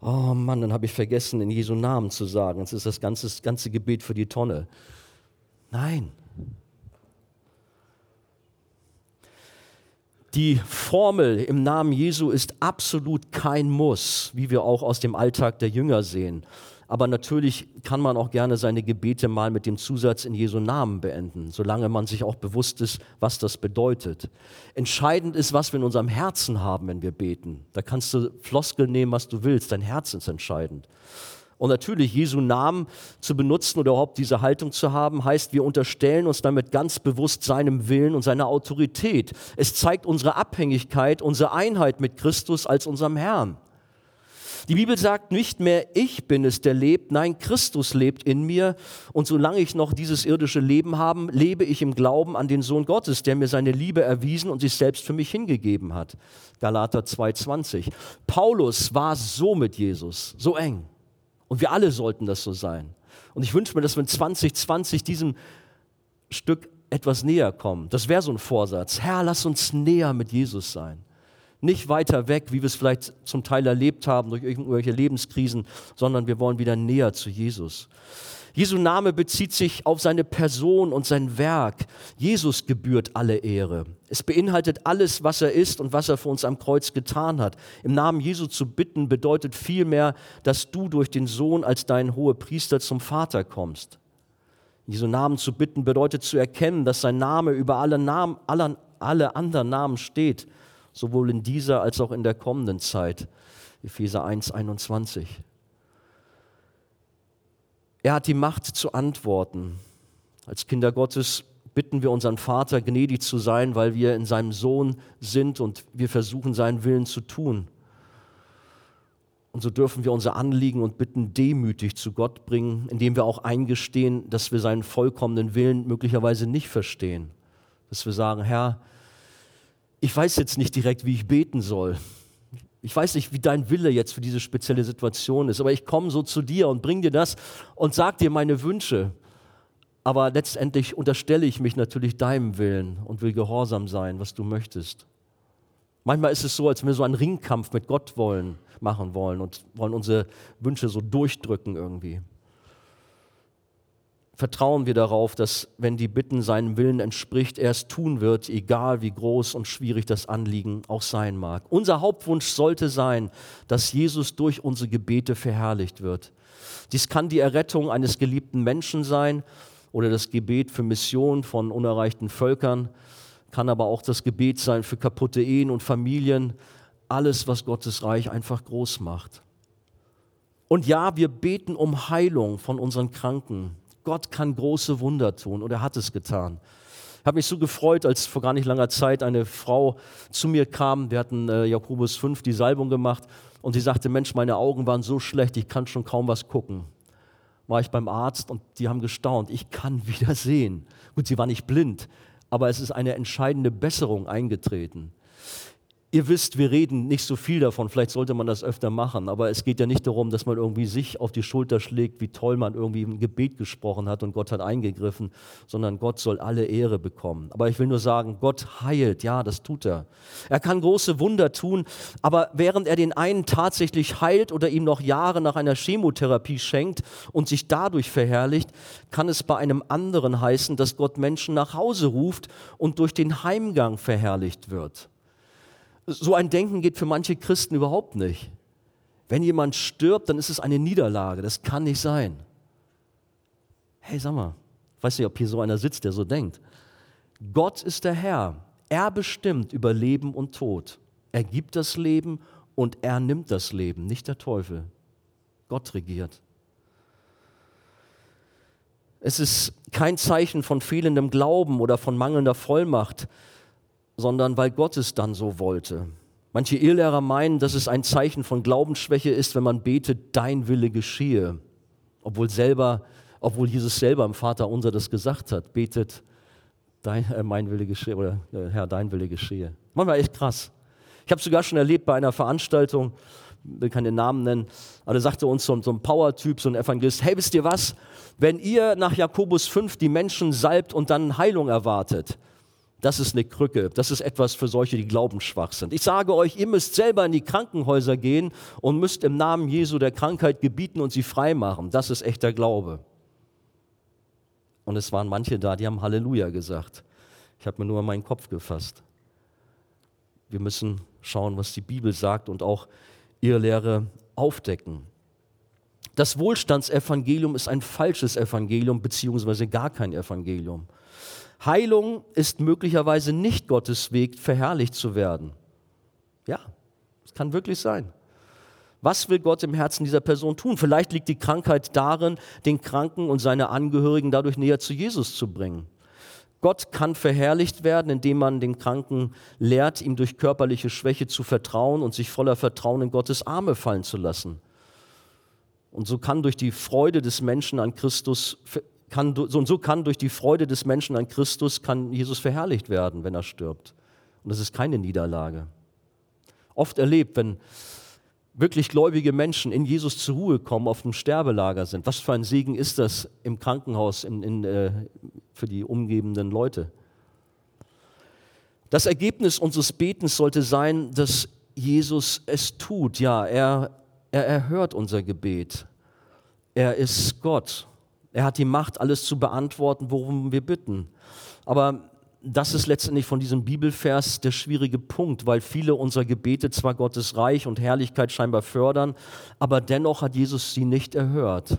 oh Mann, dann habe ich vergessen, in Jesu Namen zu sagen. Jetzt ist das ganze, das ganze Gebet für die Tonne. Nein, Die Formel im Namen Jesu ist absolut kein Muss, wie wir auch aus dem Alltag der Jünger sehen. Aber natürlich kann man auch gerne seine Gebete mal mit dem Zusatz in Jesu Namen beenden, solange man sich auch bewusst ist, was das bedeutet. Entscheidend ist, was wir in unserem Herzen haben, wenn wir beten. Da kannst du Floskel nehmen, was du willst. Dein Herz ist entscheidend. Und natürlich Jesu Namen zu benutzen oder überhaupt diese Haltung zu haben, heißt, wir unterstellen uns damit ganz bewusst seinem Willen und seiner Autorität. Es zeigt unsere Abhängigkeit, unsere Einheit mit Christus als unserem Herrn. Die Bibel sagt nicht mehr, ich bin es, der lebt, nein, Christus lebt in mir. Und solange ich noch dieses irdische Leben habe, lebe ich im Glauben an den Sohn Gottes, der mir seine Liebe erwiesen und sich selbst für mich hingegeben hat. Galater 2,20. Paulus war so mit Jesus, so eng. Und wir alle sollten das so sein. Und ich wünsche mir, dass wir in 2020 diesem Stück etwas näher kommen. Das wäre so ein Vorsatz. Herr, lass uns näher mit Jesus sein. Nicht weiter weg, wie wir es vielleicht zum Teil erlebt haben durch irgendwelche Lebenskrisen, sondern wir wollen wieder näher zu Jesus. Jesu Name bezieht sich auf seine Person und sein Werk. Jesus gebührt alle Ehre. Es beinhaltet alles, was er ist und was er für uns am Kreuz getan hat. Im Namen Jesu zu bitten bedeutet vielmehr, dass du durch den Sohn als dein hoher Priester zum Vater kommst. Jesu Namen zu bitten bedeutet zu erkennen, dass sein Name über alle, Namen, alle, alle anderen Namen steht, sowohl in dieser als auch in der kommenden Zeit. Epheser 1, 21. Er hat die Macht zu antworten. Als Kinder Gottes bitten wir unseren Vater, gnädig zu sein, weil wir in seinem Sohn sind und wir versuchen, seinen Willen zu tun. Und so dürfen wir unser Anliegen und Bitten demütig zu Gott bringen, indem wir auch eingestehen, dass wir seinen vollkommenen Willen möglicherweise nicht verstehen. Dass wir sagen, Herr, ich weiß jetzt nicht direkt, wie ich beten soll. Ich weiß nicht, wie dein Wille jetzt für diese spezielle Situation ist, aber ich komme so zu dir und bringe dir das und sag dir meine Wünsche. Aber letztendlich unterstelle ich mich natürlich deinem Willen und will gehorsam sein, was du möchtest. Manchmal ist es so, als wenn wir so einen Ringkampf mit Gott wollen, machen wollen und wollen unsere Wünsche so durchdrücken irgendwie vertrauen wir darauf, dass wenn die Bitten seinem Willen entspricht, er es tun wird, egal wie groß und schwierig das Anliegen auch sein mag. Unser Hauptwunsch sollte sein, dass Jesus durch unsere Gebete verherrlicht wird. Dies kann die Errettung eines geliebten Menschen sein oder das Gebet für Mission von unerreichten Völkern, kann aber auch das Gebet sein für kaputte Ehen und Familien, alles, was Gottes Reich einfach groß macht. Und ja, wir beten um Heilung von unseren Kranken. Gott kann große Wunder tun und er hat es getan. Ich habe mich so gefreut, als vor gar nicht langer Zeit eine Frau zu mir kam. Wir hatten äh, Jakobus 5 die Salbung gemacht und sie sagte: Mensch, meine Augen waren so schlecht, ich kann schon kaum was gucken. War ich beim Arzt und die haben gestaunt, ich kann (laughs) wieder sehen. Gut, sie war nicht blind, aber es ist eine entscheidende Besserung eingetreten. Ihr wisst, wir reden nicht so viel davon, vielleicht sollte man das öfter machen, aber es geht ja nicht darum, dass man irgendwie sich auf die Schulter schlägt, wie toll man irgendwie im Gebet gesprochen hat und Gott hat eingegriffen, sondern Gott soll alle Ehre bekommen. Aber ich will nur sagen, Gott heilt, ja, das tut er. Er kann große Wunder tun, aber während er den einen tatsächlich heilt oder ihm noch Jahre nach einer Chemotherapie schenkt und sich dadurch verherrlicht, kann es bei einem anderen heißen, dass Gott Menschen nach Hause ruft und durch den Heimgang verherrlicht wird. So ein Denken geht für manche Christen überhaupt nicht. Wenn jemand stirbt, dann ist es eine Niederlage. Das kann nicht sein. Hey, sag mal, ich weiß nicht, ob hier so einer sitzt, der so denkt. Gott ist der Herr. Er bestimmt über Leben und Tod. Er gibt das Leben und er nimmt das Leben, nicht der Teufel. Gott regiert. Es ist kein Zeichen von fehlendem Glauben oder von mangelnder Vollmacht, sondern weil Gott es dann so wollte. Manche Irrlehrer meinen, dass es ein Zeichen von Glaubensschwäche ist, wenn man betet, dein Wille geschehe. Obwohl, selber, obwohl Jesus selber im Vater unser das gesagt hat, betet, dein, äh, mein Wille geschehe oder äh, Herr, dein Wille geschehe. Manchmal echt krass. Ich habe sogar schon erlebt bei einer Veranstaltung, will keinen Namen nennen, aber da sagte uns so, so ein Power-Typ, so ein Evangelist, hey, wisst ihr was, wenn ihr nach Jakobus 5 die Menschen salbt und dann Heilung erwartet, das ist eine Krücke. Das ist etwas für solche, die glaubensschwach sind. Ich sage euch, ihr müsst selber in die Krankenhäuser gehen und müsst im Namen Jesu der Krankheit gebieten und sie frei machen. Das ist echter Glaube. Und es waren manche da, die haben Halleluja gesagt. Ich habe mir nur meinen Kopf gefasst. Wir müssen schauen, was die Bibel sagt und auch ihre Lehre aufdecken. Das Wohlstandsevangelium ist ein falsches Evangelium, beziehungsweise gar kein Evangelium. Heilung ist möglicherweise nicht Gottes Weg, verherrlicht zu werden. Ja, es kann wirklich sein. Was will Gott im Herzen dieser Person tun? Vielleicht liegt die Krankheit darin, den Kranken und seine Angehörigen dadurch näher zu Jesus zu bringen. Gott kann verherrlicht werden, indem man den Kranken lehrt, ihm durch körperliche Schwäche zu vertrauen und sich voller Vertrauen in Gottes Arme fallen zu lassen. Und so kann durch die Freude des Menschen an Christus kann, und so kann durch die Freude des Menschen an Christus kann Jesus verherrlicht werden, wenn er stirbt. Und das ist keine Niederlage. Oft erlebt, wenn wirklich gläubige Menschen in Jesus zur Ruhe kommen, auf dem Sterbelager sind. Was für ein Segen ist das im Krankenhaus in, in, äh, für die umgebenden Leute? Das Ergebnis unseres Betens sollte sein, dass Jesus es tut. Ja, er, er erhört unser Gebet. Er ist Gott. Er hat die Macht, alles zu beantworten, worum wir bitten. Aber das ist letztendlich von diesem Bibelvers der schwierige Punkt, weil viele unserer Gebete zwar Gottes Reich und Herrlichkeit scheinbar fördern, aber dennoch hat Jesus sie nicht erhört.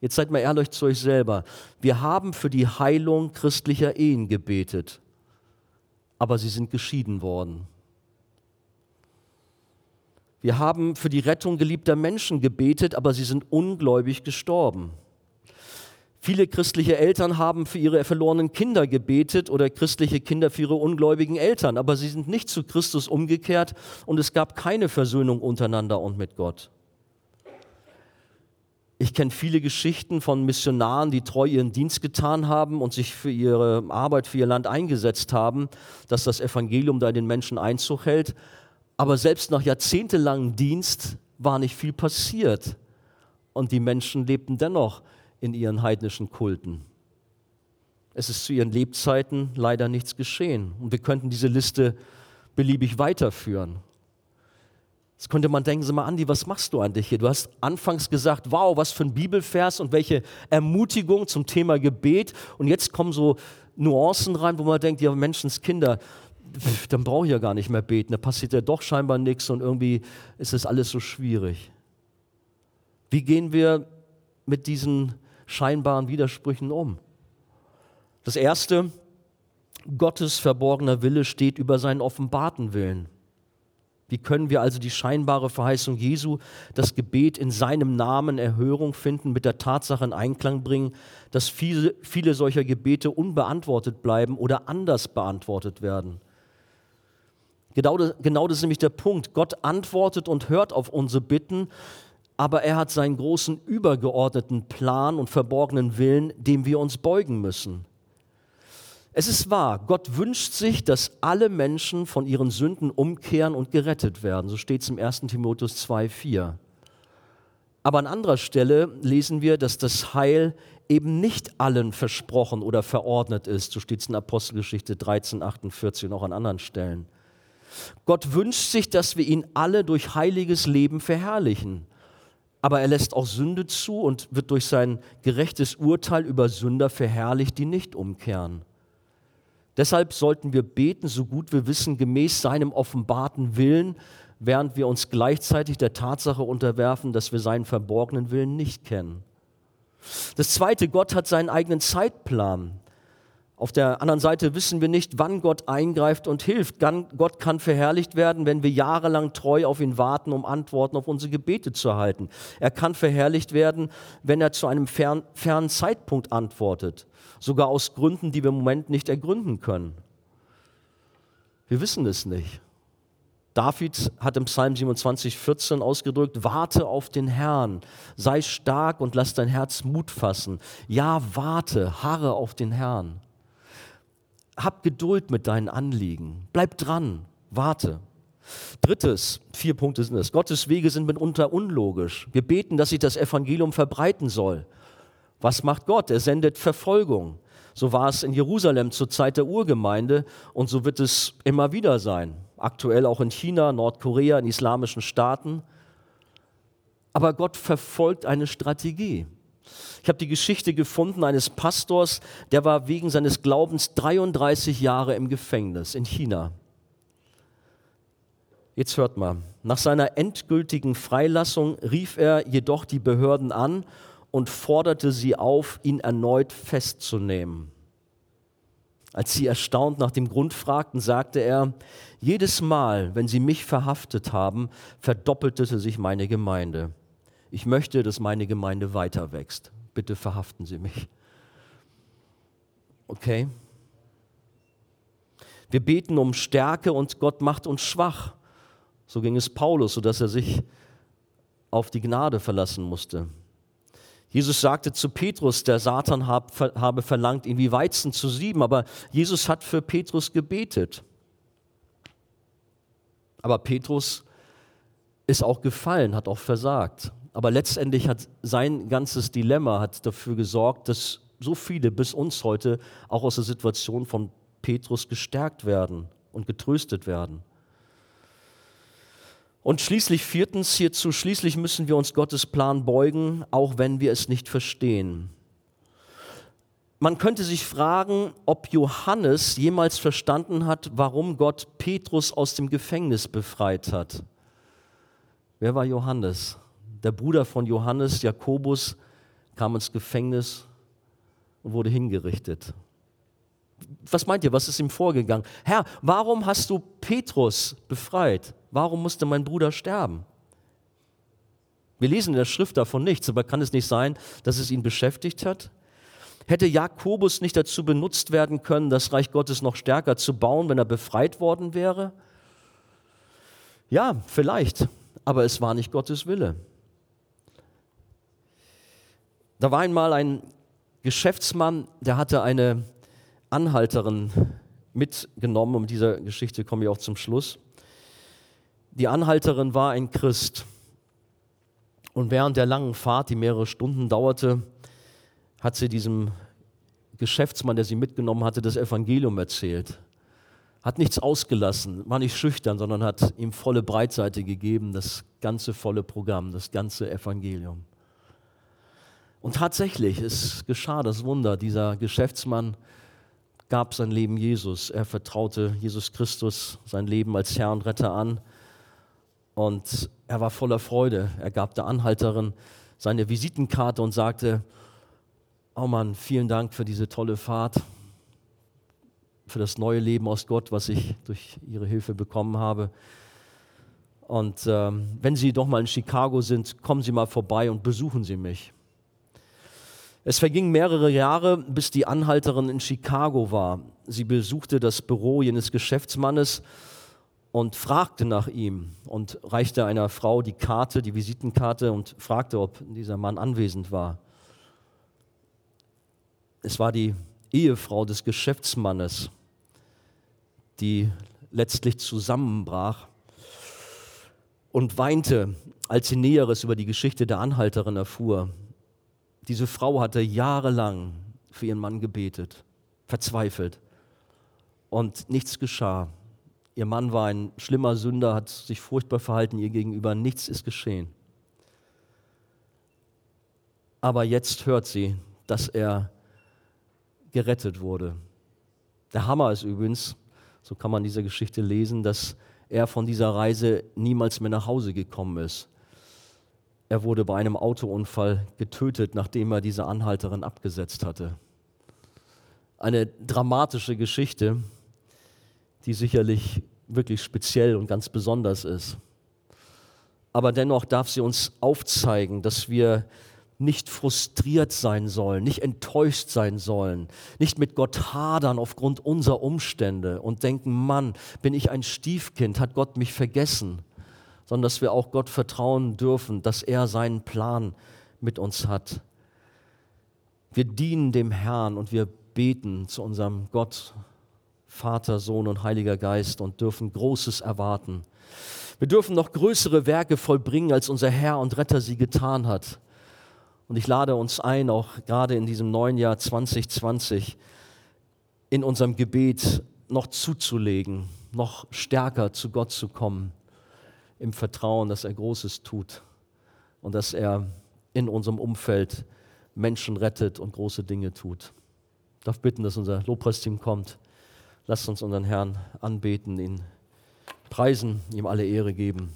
Jetzt seid mal ehrlich zu euch selber. Wir haben für die Heilung christlicher Ehen gebetet, aber sie sind geschieden worden. Wir haben für die Rettung geliebter Menschen gebetet, aber sie sind ungläubig gestorben. Viele christliche Eltern haben für ihre verlorenen Kinder gebetet oder christliche Kinder für ihre ungläubigen Eltern, aber sie sind nicht zu Christus umgekehrt und es gab keine Versöhnung untereinander und mit Gott. Ich kenne viele Geschichten von Missionaren, die treu ihren Dienst getan haben und sich für ihre Arbeit, für ihr Land eingesetzt haben, dass das Evangelium da den Menschen Einzug hält. Aber selbst nach jahrzehntelangem Dienst war nicht viel passiert. Und die Menschen lebten dennoch in ihren heidnischen Kulten. Es ist zu ihren Lebzeiten leider nichts geschehen. Und wir könnten diese Liste beliebig weiterführen. Jetzt könnte man denken, sag mal, Andi, was machst du eigentlich hier? Du hast anfangs gesagt, wow, was für ein Bibelvers und welche Ermutigung zum Thema Gebet. Und jetzt kommen so Nuancen rein, wo man denkt, ja, Menschenskinder, dann brauche ich ja gar nicht mehr beten. Da passiert ja doch scheinbar nichts und irgendwie ist das alles so schwierig. Wie gehen wir mit diesen scheinbaren Widersprüchen um? Das erste, Gottes verborgener Wille steht über seinen offenbarten Willen. Wie können wir also die scheinbare Verheißung Jesu, das Gebet in seinem Namen Erhörung finden, mit der Tatsache in Einklang bringen, dass viele, viele solcher Gebete unbeantwortet bleiben oder anders beantwortet werden? Genau das, genau das ist nämlich der Punkt. Gott antwortet und hört auf unsere Bitten, aber er hat seinen großen übergeordneten Plan und verborgenen Willen, dem wir uns beugen müssen. Es ist wahr, Gott wünscht sich, dass alle Menschen von ihren Sünden umkehren und gerettet werden. So steht es im 1. Timotheus 2,4. Aber an anderer Stelle lesen wir, dass das Heil eben nicht allen versprochen oder verordnet ist. So steht es in Apostelgeschichte 13, 48 und auch an anderen Stellen. Gott wünscht sich, dass wir ihn alle durch heiliges Leben verherrlichen aber er lässt auch Sünde zu und wird durch sein gerechtes Urteil über Sünder verherrlicht, die nicht umkehren. Deshalb sollten wir beten, so gut wir wissen, gemäß seinem offenbarten Willen, während wir uns gleichzeitig der Tatsache unterwerfen, dass wir seinen verborgenen Willen nicht kennen. Das Zweite, Gott hat seinen eigenen Zeitplan. Auf der anderen Seite wissen wir nicht, wann Gott eingreift und hilft. Gott kann verherrlicht werden, wenn wir jahrelang treu auf ihn warten, um Antworten auf unsere Gebete zu erhalten. Er kann verherrlicht werden, wenn er zu einem fern, fernen Zeitpunkt antwortet, sogar aus Gründen, die wir im Moment nicht ergründen können. Wir wissen es nicht. David hat im Psalm 27, 14 ausgedrückt, warte auf den Herrn, sei stark und lass dein Herz Mut fassen. Ja, warte, harre auf den Herrn hab Geduld mit deinen Anliegen. Bleib dran, warte. Drittes, vier Punkte sind es. Gottes Wege sind mitunter unlogisch. Wir beten, dass sich das Evangelium verbreiten soll. Was macht Gott? Er sendet Verfolgung. So war es in Jerusalem zur Zeit der Urgemeinde und so wird es immer wieder sein. Aktuell auch in China, Nordkorea, in islamischen Staaten. Aber Gott verfolgt eine Strategie. Ich habe die Geschichte gefunden eines Pastors, der war wegen seines Glaubens 33 Jahre im Gefängnis in China. Jetzt hört mal, nach seiner endgültigen Freilassung rief er jedoch die Behörden an und forderte sie auf, ihn erneut festzunehmen. Als sie erstaunt nach dem Grund fragten, sagte er, jedes Mal, wenn sie mich verhaftet haben, verdoppelte sich meine Gemeinde. Ich möchte, dass meine Gemeinde weiter wächst bitte verhaften Sie mich. Okay? Wir beten um Stärke und Gott macht uns schwach. So ging es Paulus, sodass er sich auf die Gnade verlassen musste. Jesus sagte zu Petrus, der Satan habe verlangt, ihn wie Weizen zu sieben, aber Jesus hat für Petrus gebetet. Aber Petrus ist auch gefallen, hat auch versagt. Aber letztendlich hat sein ganzes Dilemma hat dafür gesorgt, dass so viele bis uns heute auch aus der Situation von Petrus gestärkt werden und getröstet werden. Und schließlich viertens hierzu, schließlich müssen wir uns Gottes Plan beugen, auch wenn wir es nicht verstehen. Man könnte sich fragen, ob Johannes jemals verstanden hat, warum Gott Petrus aus dem Gefängnis befreit hat. Wer war Johannes? Der Bruder von Johannes, Jakobus, kam ins Gefängnis und wurde hingerichtet. Was meint ihr, was ist ihm vorgegangen? Herr, warum hast du Petrus befreit? Warum musste mein Bruder sterben? Wir lesen in der Schrift davon nichts, aber kann es nicht sein, dass es ihn beschäftigt hat? Hätte Jakobus nicht dazu benutzt werden können, das Reich Gottes noch stärker zu bauen, wenn er befreit worden wäre? Ja, vielleicht, aber es war nicht Gottes Wille. Da war einmal ein Geschäftsmann, der hatte eine Anhalterin mitgenommen, um dieser Geschichte komme ich auch zum Schluss. Die Anhalterin war ein Christ. Und während der langen Fahrt, die mehrere Stunden dauerte, hat sie diesem Geschäftsmann, der sie mitgenommen hatte, das Evangelium erzählt. Hat nichts ausgelassen, war nicht schüchtern, sondern hat ihm volle Breitseite gegeben, das ganze volle Programm, das ganze Evangelium. Und tatsächlich, es geschah das Wunder. Dieser Geschäftsmann gab sein Leben Jesus. Er vertraute Jesus Christus sein Leben als Herr und Retter an. Und er war voller Freude. Er gab der Anhalterin seine Visitenkarte und sagte, oh Mann, vielen Dank für diese tolle Fahrt, für das neue Leben aus Gott, was ich durch Ihre Hilfe bekommen habe. Und ähm, wenn Sie doch mal in Chicago sind, kommen Sie mal vorbei und besuchen Sie mich. Es vergingen mehrere Jahre, bis die Anhalterin in Chicago war. Sie besuchte das Büro jenes Geschäftsmannes und fragte nach ihm und reichte einer Frau die Karte, die Visitenkarte und fragte, ob dieser Mann anwesend war. Es war die Ehefrau des Geschäftsmannes, die letztlich zusammenbrach und weinte, als sie Näheres über die Geschichte der Anhalterin erfuhr. Diese Frau hatte jahrelang für ihren Mann gebetet, verzweifelt und nichts geschah. Ihr Mann war ein schlimmer Sünder, hat sich furchtbar verhalten ihr gegenüber. Nichts ist geschehen. Aber jetzt hört sie, dass er gerettet wurde. Der Hammer ist übrigens, so kann man diese Geschichte lesen, dass er von dieser Reise niemals mehr nach Hause gekommen ist. Er wurde bei einem Autounfall getötet, nachdem er diese Anhalterin abgesetzt hatte. Eine dramatische Geschichte, die sicherlich wirklich speziell und ganz besonders ist. Aber dennoch darf sie uns aufzeigen, dass wir nicht frustriert sein sollen, nicht enttäuscht sein sollen, nicht mit Gott hadern aufgrund unserer Umstände und denken, Mann, bin ich ein Stiefkind, hat Gott mich vergessen, sondern dass wir auch Gott vertrauen dürfen, dass er seinen Plan mit uns hat. Wir dienen dem Herrn und wir beten zu unserem Gott Vater, Sohn und Heiliger Geist und dürfen Großes erwarten. Wir dürfen noch größere Werke vollbringen, als unser Herr und Retter sie getan hat. Und ich lade uns ein, auch gerade in diesem neuen Jahr 2020, in unserem Gebet noch zuzulegen, noch stärker zu Gott zu kommen, im Vertrauen, dass er Großes tut und dass er in unserem Umfeld Menschen rettet und große Dinge tut. Ich darf bitten, dass unser Lobpreisteam kommt. Lasst uns unseren Herrn anbeten, ihn preisen, ihm alle Ehre geben.